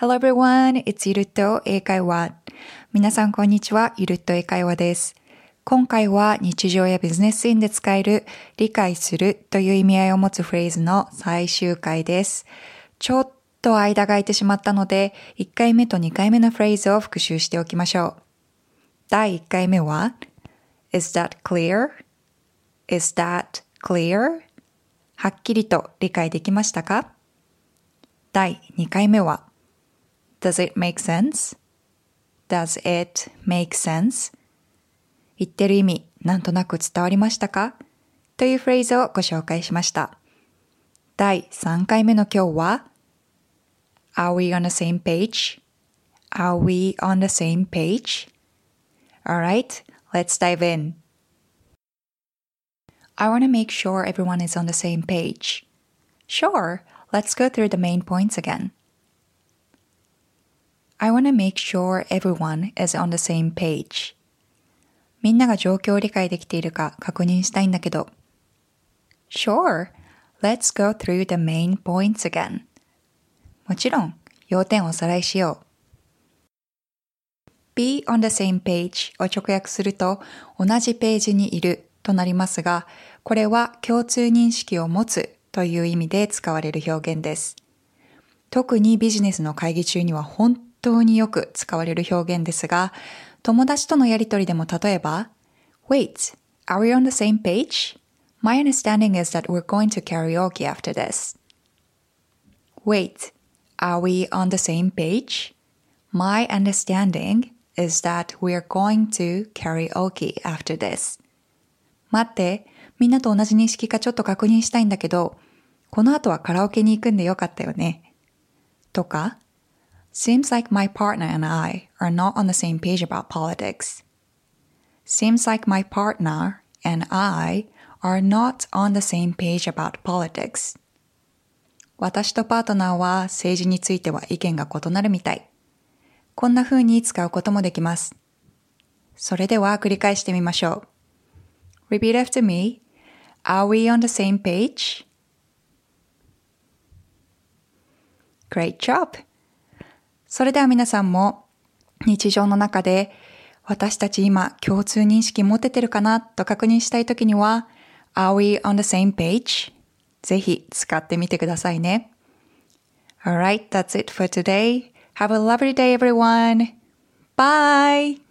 Hello everyone, it's ゆるっと英会話。皆さんこんにちは、ゆるっと英会話です。今回は日常やビジネスシーンで使える理解するという意味合いを持つフレーズの最終回です。ちょっと間が空いてしまったので、1回目と2回目のフレーズを復習しておきましょう。第1回目は Is that clear?Is that clear? はっきりと理解できましたか？第2回目は Does it make sense? Does it make sense? 言ってる意味、なんとなく伝わりましたかというフレーズをご紹介しました。第3回目の今日は Are we on the same page? Are we on the same page? Alright, let's dive in. I want to make sure everyone is on the same page. Sure, let's go through the main points again. I want to make sure everyone is on the same page. みんなが状況を理解できているか確認したいんだけど。Sure, let's go through the main points again. もちろん、要点をおさらいしよう。be on the same page を直訳すると同じページにいるとなりますが、これは共通認識を持つという意味で使われる表現です。特にビジネスの会議中には本当によく使われる表現ですが、友達とのやりとりでも例えば、Wait, are we on the same page? My understanding is that we're going to karaoke after this. Wait, are we on the same page? My understanding is that we're going to karaoke after this. 待って、みんなと同じ認識かちょっと確認したいんだけど、この後はカラオケに行くんでよかったよね。とか、Seems like my partner and I are not on the same page about politics. Seems like my partner and I are not on the same page about politics. 私とパートナーは政治については意見が異なるみたい。こんな風に使うこともできます。それでは繰り返してみましょう。Repeat after me. Are we on the same page? Great job! それでは皆さんも日常の中で私たち今共通認識持ててるかなと確認したいときには Are we on the same page? ぜひ使ってみてくださいね。Alright, that's it for today. Have a lovely day everyone. Bye!